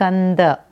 干的。